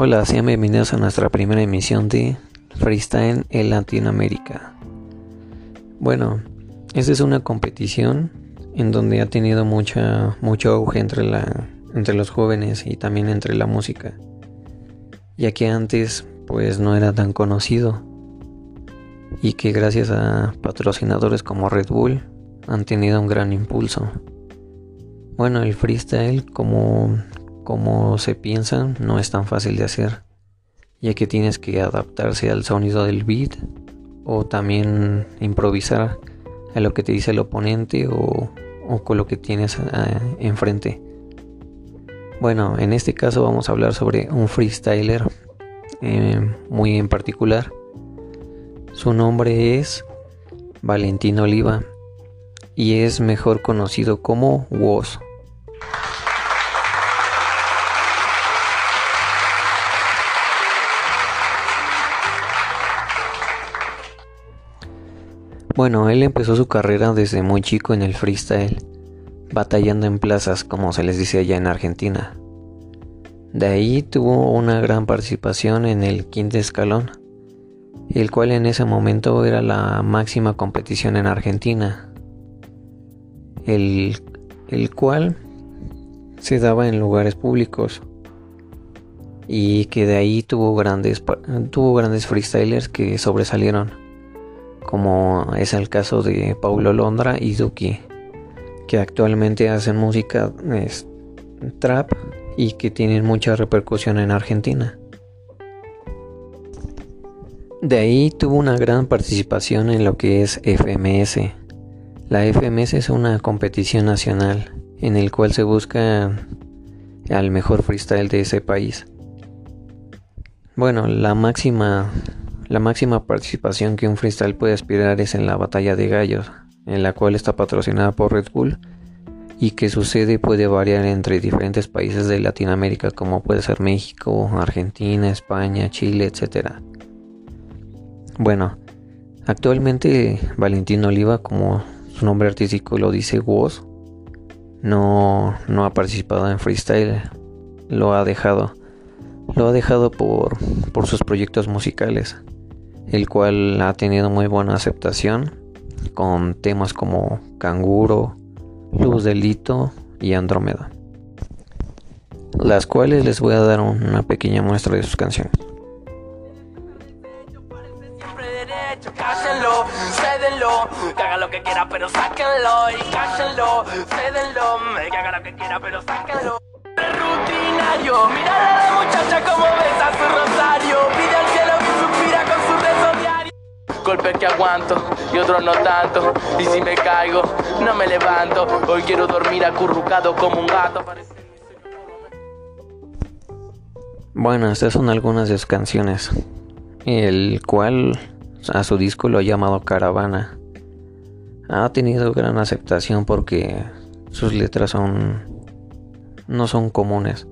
Hola, sean bienvenidos a nuestra primera emisión de Freestyle en Latinoamérica. Bueno, esta es una competición en donde ha tenido mucha, mucho auge entre, la, entre los jóvenes y también entre la música, ya que antes pues no era tan conocido y que gracias a patrocinadores como Red Bull han tenido un gran impulso. Bueno, el freestyle como, como se piensa no es tan fácil de hacer, ya que tienes que adaptarse al sonido del beat o también improvisar a lo que te dice el oponente o, con lo que tienes eh, enfrente. Bueno, en este caso vamos a hablar sobre un freestyler eh, muy en particular. Su nombre es Valentín Oliva y es mejor conocido como Woz. Bueno, él empezó su carrera desde muy chico en el freestyle, batallando en plazas, como se les dice allá en Argentina. De ahí tuvo una gran participación en el quinto escalón, el cual en ese momento era la máxima competición en Argentina, el, el cual se daba en lugares públicos y que de ahí tuvo grandes, tuvo grandes freestylers que sobresalieron como es el caso de Paulo Londra y Duki, que actualmente hacen música trap y que tienen mucha repercusión en Argentina. De ahí tuvo una gran participación en lo que es FMS. La FMS es una competición nacional en el cual se busca al mejor freestyle de ese país. Bueno, la máxima la máxima participación que un freestyle puede aspirar es en la Batalla de Gallos, en la cual está patrocinada por Red Bull y que su sede puede variar entre diferentes países de Latinoamérica como puede ser México, Argentina, España, Chile, etc. Bueno, actualmente Valentín Oliva, como su nombre artístico lo dice Woz, no, no ha participado en freestyle, lo ha dejado. Lo ha dejado por, por sus proyectos musicales el cual ha tenido muy buena aceptación con temas como Canguro, Luz Delito y Andrómeda, las cuales les voy a dar una pequeña muestra de sus canciones. Golpes que aguanto y otros no tanto. Y si me caigo, no me levanto. Hoy quiero dormir acurrucado como un gato. Bueno, estas son algunas de sus canciones, el cual a su disco lo ha llamado Caravana. Ha tenido gran aceptación porque sus letras son no son comunes.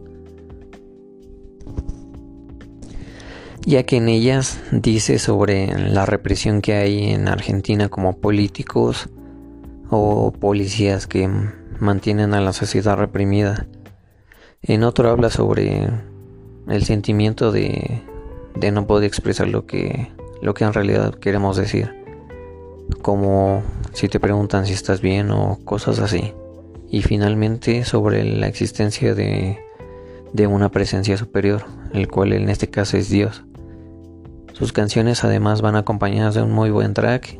Ya que en ellas dice sobre la represión que hay en Argentina como políticos o policías que mantienen a la sociedad reprimida. En otro habla sobre el sentimiento de, de no poder expresar lo que, lo que en realidad queremos decir. Como si te preguntan si estás bien o cosas así. Y finalmente sobre la existencia de, de una presencia superior, el cual en este caso es Dios. Sus canciones además van acompañadas de un muy buen track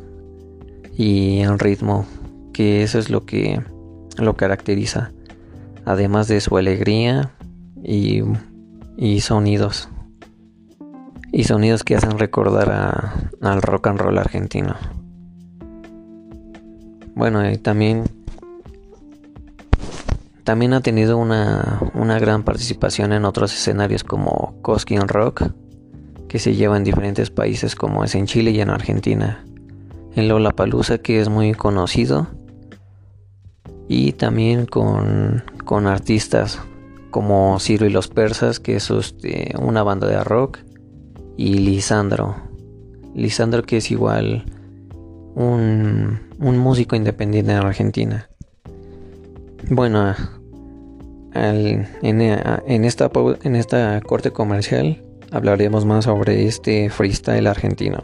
y en ritmo, que eso es lo que lo caracteriza, además de su alegría y, y sonidos. Y sonidos que hacen recordar al rock and roll argentino. Bueno, y también también ha tenido una, una gran participación en otros escenarios como Cosquín Rock que se lleva en diferentes países como es en Chile y en Argentina. En Lollapalooza que es muy conocido y también con, con artistas como Ciro y los Persas que es este, una banda de rock y Lisandro. Lisandro que es igual un, un músico independiente en Argentina. Bueno, en, esta, en esta corte comercial hablaremos más sobre este freestyle argentino.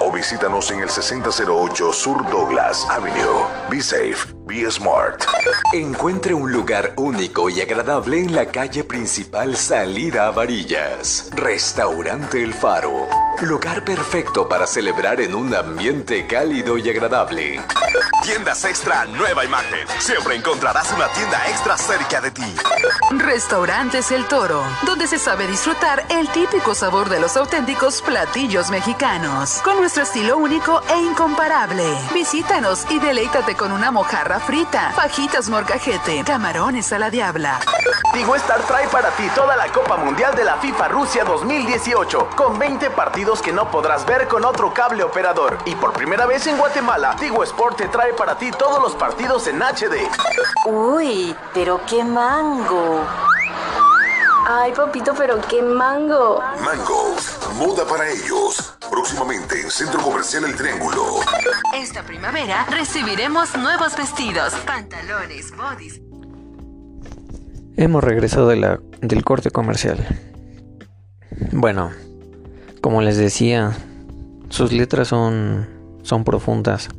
o visítanos en el 6008 Sur Douglas Avenue. Be safe, be smart. Encuentre un lugar único y agradable en la calle principal Salida a Varillas. Restaurante El Faro. Lugar perfecto para celebrar en un ambiente cálido y agradable. Tiendas Extra Nueva Imagen. Siempre encontrarás una tienda extra cerca de ti. Restaurantes El Toro, donde se sabe disfrutar el típico sabor de los auténticos platillos mexicanos, con nuestro estilo único e incomparable. Visítanos y deleítate con una mojarra frita, fajitas morcajete, camarones a la diabla. Tigo Star trae para ti toda la Copa Mundial de la FIFA Rusia 2018, con 20 partidos que no podrás ver con otro cable operador. Y por primera vez en Guatemala, Tigo Sport te trae para ti todos los partidos en HD. Uy, pero qué mango. Ay, papito, pero qué mango. Mango, moda para ellos. Próximamente en Centro Comercial El Triángulo. Esta primavera recibiremos nuevos vestidos, pantalones, bodys. Hemos regresado de la, del corte comercial. Bueno, como les decía, sus letras son, son profundas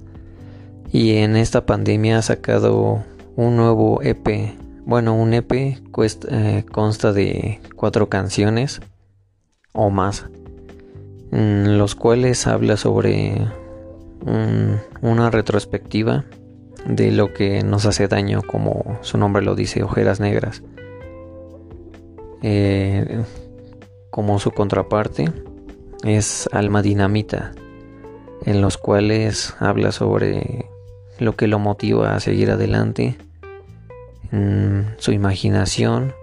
y en esta pandemia ha sacado un nuevo EP. Bueno, un EP eh, consta de cuatro canciones o más, en los cuales habla sobre una retrospectiva de lo que nos hace daño, como su nombre lo dice, ojeras negras. Eh, como su contraparte es Alma Dinamita, en los cuales habla sobre lo que lo motiva a seguir adelante, su imaginación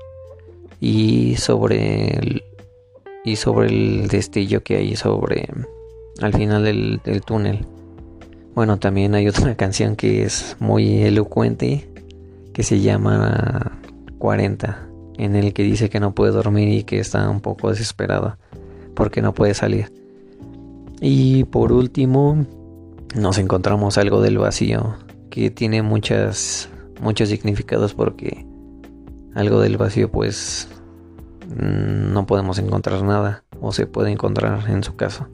y sobre el, y sobre el destello que hay sobre al final del, del túnel. Bueno, también hay otra canción que es muy elocuente que se llama 40, en el que dice que no puede dormir y que está un poco desesperada porque no puede salir. Y por último, nos encontramos algo del vacío que tiene muchas muchos significados porque algo del vacío pues mm, no podemos encontrar nada o se puede encontrar en su caso.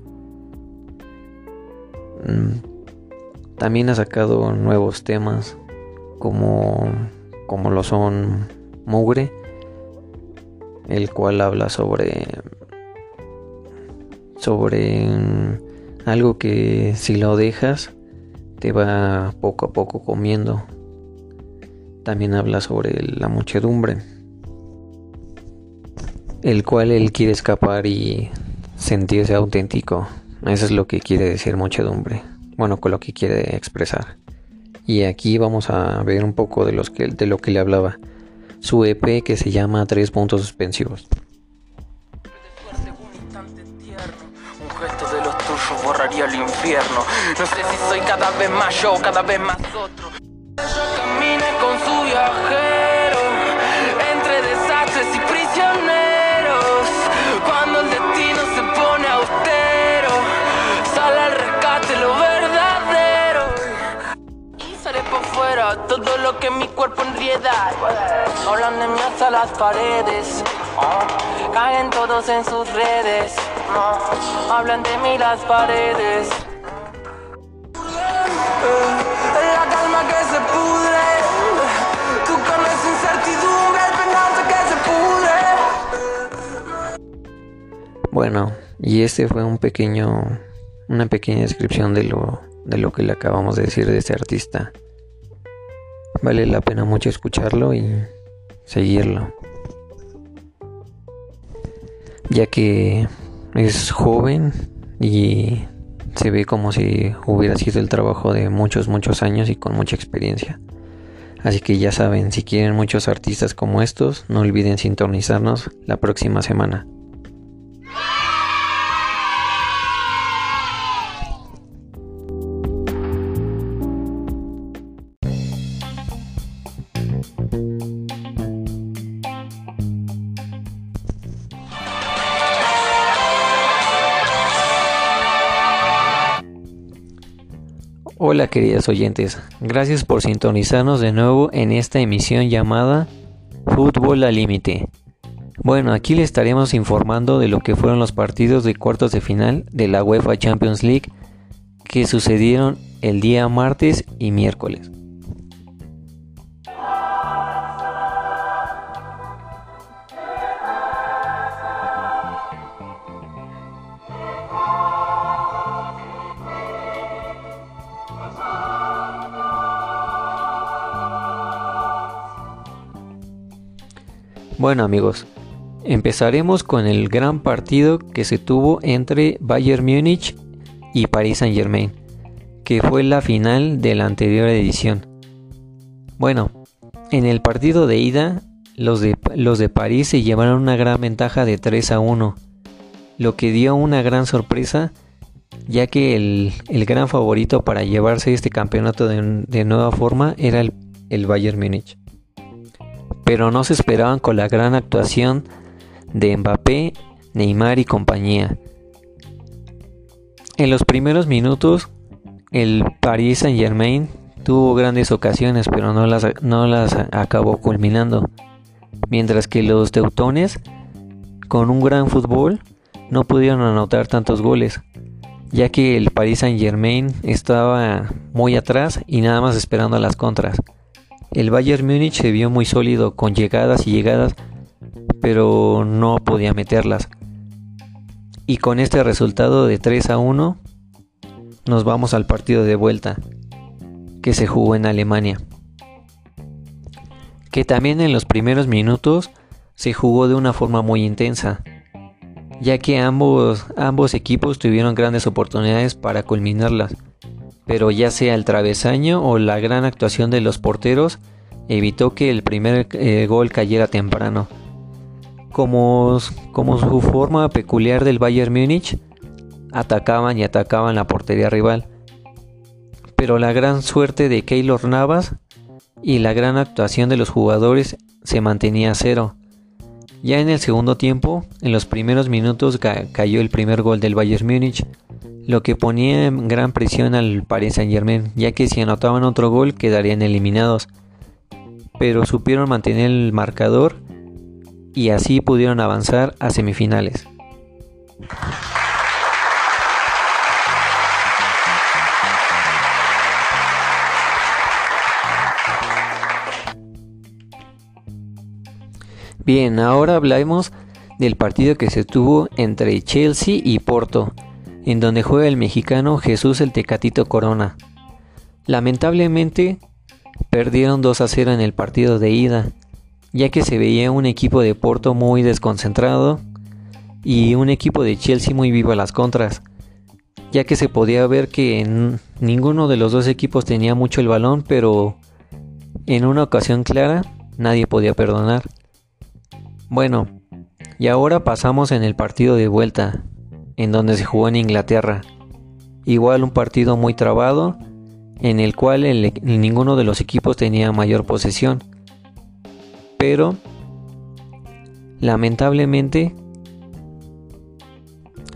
Mm, también ha sacado nuevos temas como como lo son Mugre, el cual habla sobre sobre algo que si lo dejas te va poco a poco comiendo. También habla sobre la muchedumbre, el cual él quiere escapar y sentirse auténtico. Eso es lo que quiere decir muchedumbre. Bueno, con lo que quiere expresar. Y aquí vamos a ver un poco de, los de lo que le hablaba. Su EP que se llama Tres puntos suspensivos. No sé si soy cada vez más yo, cada vez más otro. Camine con su viajero entre desastres y prisioneros. Cuando el destino se pone austero, sale al rescate lo verdadero. Y sale por fuera todo lo que mi cuerpo enrieda. Hablan de mí hasta las paredes, caen todos en sus redes hablan de mí las paredes. Bueno, y este fue un pequeño, una pequeña descripción de lo, de lo que le acabamos de decir de este artista. Vale la pena mucho escucharlo y seguirlo. Ya que es joven y se ve como si hubiera sido el trabajo de muchos, muchos años y con mucha experiencia. Así que ya saben, si quieren muchos artistas como estos, no olviden sintonizarnos la próxima semana. Hola queridas oyentes, gracias por sintonizarnos de nuevo en esta emisión llamada Fútbol al Límite. Bueno, aquí les estaremos informando de lo que fueron los partidos de cuartos de final de la UEFA Champions League que sucedieron el día martes y miércoles. Bueno amigos, empezaremos con el gran partido que se tuvo entre Bayern Múnich y Paris Saint Germain, que fue la final de la anterior edición. Bueno, en el partido de ida, los de, los de París se llevaron una gran ventaja de 3 a 1, lo que dio una gran sorpresa, ya que el, gran favorito para llevarse este campeonato de, nueva forma era el, el Bayern Múnich pero no se esperaban con la gran actuación de Mbappé, Neymar y compañía. En los primeros minutos, el Paris Saint Germain tuvo grandes ocasiones, pero no las, no las acabó culminando. Mientras que los teutones, con un gran fútbol, no pudieron anotar tantos goles, ya que el Paris Saint Germain estaba muy atrás y nada más esperando a las contras. El Bayern Múnich se vio muy sólido con llegadas y llegadas, pero no podía meterlas. Y con este resultado de 3 a 1, nos vamos al partido de vuelta que se jugó en Alemania. Que también en los primeros minutos se jugó de una forma muy intensa, ya que ambos, ambos equipos tuvieron grandes oportunidades para culminarlas pero ya sea el travesaño o la gran actuación de los porteros evitó que el primer eh, gol cayera temprano. Como, como su forma peculiar del Bayern Múnich, atacaban y atacaban la portería rival. Pero la gran suerte de Keylor Navas y la gran actuación de los jugadores se mantenía a cero. Ya en el segundo tiempo, en los primeros minutos cayó el primer gol del Bayern Múnich, lo que ponía en gran presión al Paris Saint Germain, ya que si anotaban otro gol quedarían eliminados. Pero supieron mantener el marcador y así pudieron avanzar a semifinales. Bien, ahora hablemos del partido que se tuvo entre Chelsea y Porto en donde juega el mexicano Jesús el Tecatito Corona. Lamentablemente, perdieron 2 a 0 en el partido de ida, ya que se veía un equipo de Porto muy desconcentrado y un equipo de Chelsea muy vivo a las contras, ya que se podía ver que ninguno de los dos equipos tenía mucho el balón, pero en una ocasión clara nadie podía perdonar. Bueno, y ahora pasamos en el partido de vuelta, en donde se jugó en Inglaterra. Igual un partido muy trabado, en el cual ninguno de los equipos tenía mayor posesión. Pero, lamentablemente,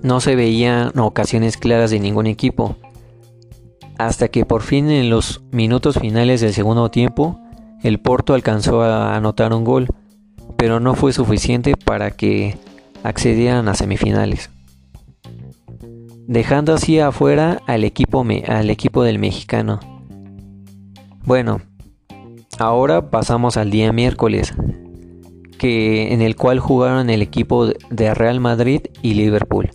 no se veían ocasiones claras de ningún equipo. Hasta que por fin en los minutos finales del segundo tiempo, el Porto alcanzó a anotar un gol, pero no fue suficiente para que accedieran a semifinales dejando así afuera al equipo, al equipo del mexicano. Bueno, ahora pasamos al día miércoles, que, en el cual jugaron el equipo de Real Madrid y Liverpool.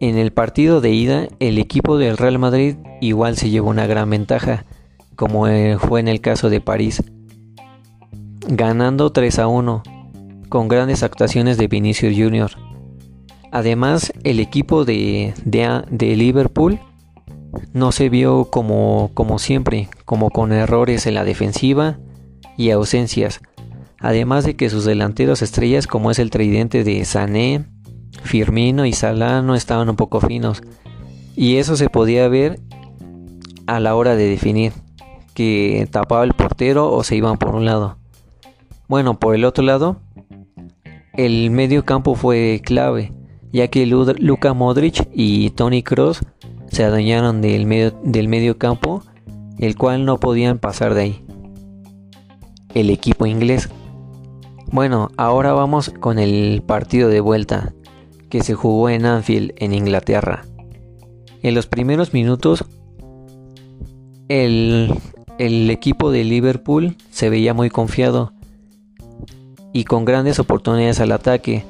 En el partido de ida, el equipo del Real Madrid igual se llevó una gran ventaja, como eh, fue en el caso de París, ganando 3 a 1, con grandes actuaciones de Vinicius Jr. Además, el equipo de, Liverpool no se vio como, como siempre, como con errores en la defensiva y ausencias, además de que sus delanteros estrellas como es el tridente de Sané, Firmino y Salah no estaban un poco finos, y eso se podía ver a la hora de definir, que tapaba el portero o se iban por un lado. Bueno, por el otro lado, el medio campo fue clave, ya que Luka Modric y Tony Cross se adueñaron del medio, del campo, el cual no podían pasar de ahí. El equipo inglés. Bueno, ahora vamos con el partido de vuelta que se jugó en Anfield, en Inglaterra. En los primeros minutos, el, el equipo de Liverpool se veía muy confiado y con grandes oportunidades al ataque,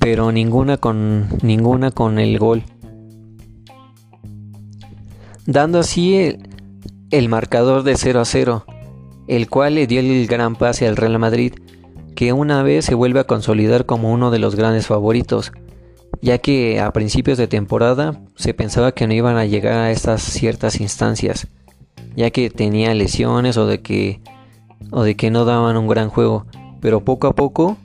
pero ninguna con, ninguna con el gol. Dando así el, marcador de 0 a 0, el cual le dio el gran pase al Real Madrid, que una vez se vuelve a consolidar como uno de los grandes favoritos, ya que a principios de temporada se pensaba que no iban a llegar a estas ciertas instancias, ya que tenía lesiones o de que o de que no daban un gran juego, pero poco a poco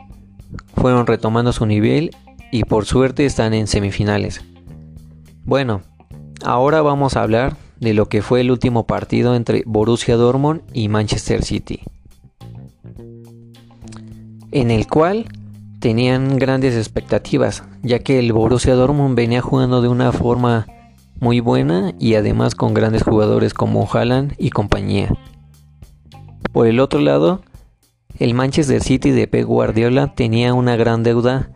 fueron retomando su nivel y por suerte están en semifinales. Bueno, Ahora vamos a hablar de lo que fue el último partido entre Borussia Dortmund y Manchester City, en el cual tenían grandes expectativas, ya que el Borussia Dortmund venía jugando de una forma muy buena y además con grandes jugadores como Haaland y compañía. Por el otro lado, el Manchester City de Pep Guardiola tenía una gran deuda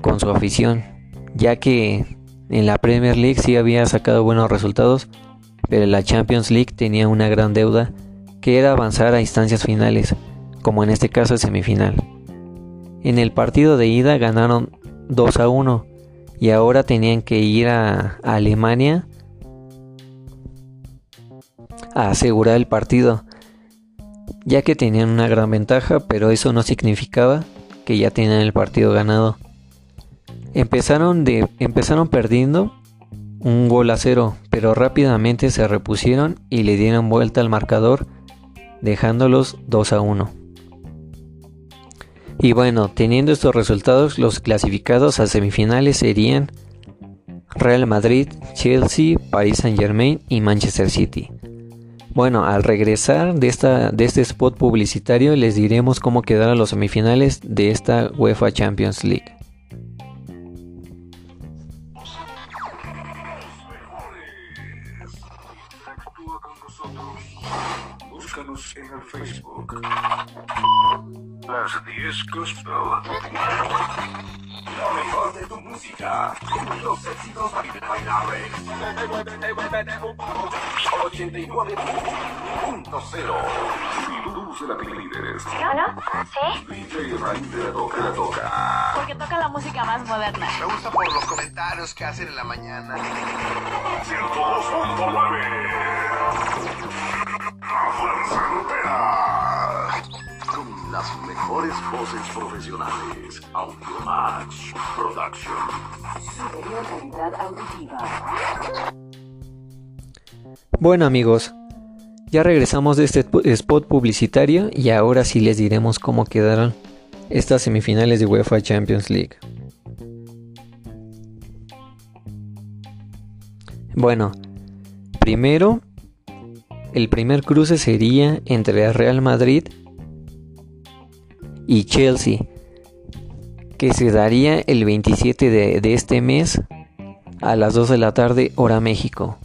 con su afición, ya que en la Premier League sí había sacado buenos resultados, pero en la Champions League tenía una gran deuda que era avanzar a instancias finales, como en este caso semifinal. En el partido de ida ganaron 2 a 1 y ahora tenían que ir a, a Alemania a asegurar el partido, ya que tenían una gran ventaja, pero eso no significaba que ya tenían el partido ganado. Empezaron, de, empezaron perdiendo un gol a cero, pero rápidamente se repusieron y le dieron vuelta al marcador, dejándolos 2 a 1. Y bueno, teniendo estos resultados, los clasificados a semifinales serían Real Madrid, Chelsea, Paris Saint Germain y Manchester City. Bueno, al regresar de, esta, de este spot publicitario les diremos cómo quedaron los semifinales de esta UEFA Champions League. Las 10 Gospel. Lo mejor de tu música. Los éxitos bailables. 89.0. Luz de la líderes. ¿Hola? ¿Sí? DJ Rain de la toca la toca. Porque toca la música más moderna. Me gusta por los comentarios que hacen en la mañana. 102.9. mejores voces profesionales. Audiomax Production. Superior calidad auditiva. Bueno amigos, ya regresamos de este spot publicitario y ahora sí les diremos cómo quedaron estas semifinales de UEFA Champions League. Bueno, primero, el primer cruce sería entre Real Madrid y Chelsea, que se daría el 27 de, este mes a las 2 de la tarde hora México.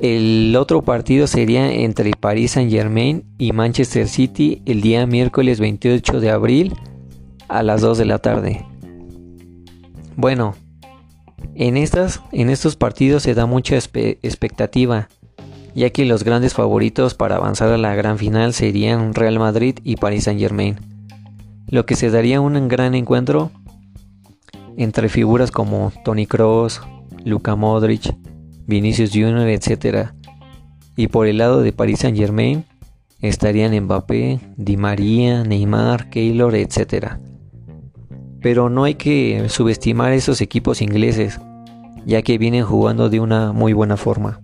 El otro partido sería entre Paris Saint Germain y Manchester City el día miércoles 28 de abril a las 2 de la tarde. Bueno, en, estas, en estos partidos se da mucha expectativa, ya que los grandes favoritos para avanzar a la gran final serían Real Madrid y Paris Saint Germain, lo que se daría un gran encuentro entre figuras como Tony Kroos, Luka Modric, Vinicius Jr., etc. Y por el lado de Paris Saint Germain estarían Mbappé, Di María, Neymar, Keylor, etc. Pero no hay que subestimar esos equipos ingleses, ya que vienen jugando de una muy buena forma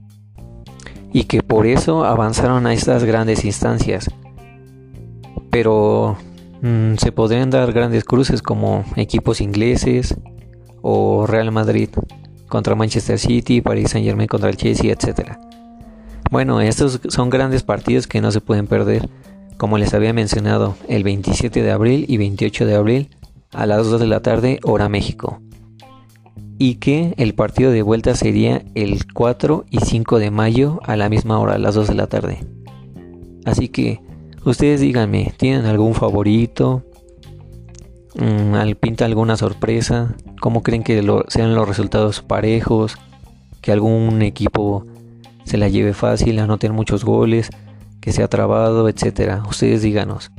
y que por eso avanzaron a estas grandes instancias. Pero mm, se podrían dar grandes cruces como equipos ingleses o Real Madrid contra Manchester City, Paris Saint Germain contra el Chelsea, etc. Bueno, estos son grandes partidos que no se pueden perder, como les había mencionado, el 27 de abril y 28 de abril a las 2 de la tarde, hora México y que el partido de vuelta sería el 4 y 5 de mayo a la misma hora, a las 2 de la tarde. Así que ustedes díganme, ¿tienen algún favorito? Mm, ¿Pinta alguna sorpresa? ¿Cómo creen que sean los resultados parejos? ¿Que algún equipo se la lleve fácil, anoten muchos goles, que sea trabado, etcétera? Ustedes díganos.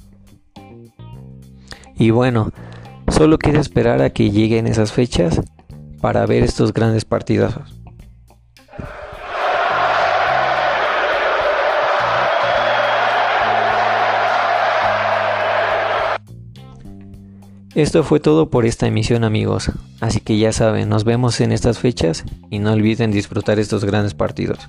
Y bueno, solo queda esperar a que lleguen esas fechas para ver estos grandes partidos. Esto fue todo por esta emisión amigos, así que ya saben, nos vemos en estas fechas y no olviden disfrutar estos grandes partidos.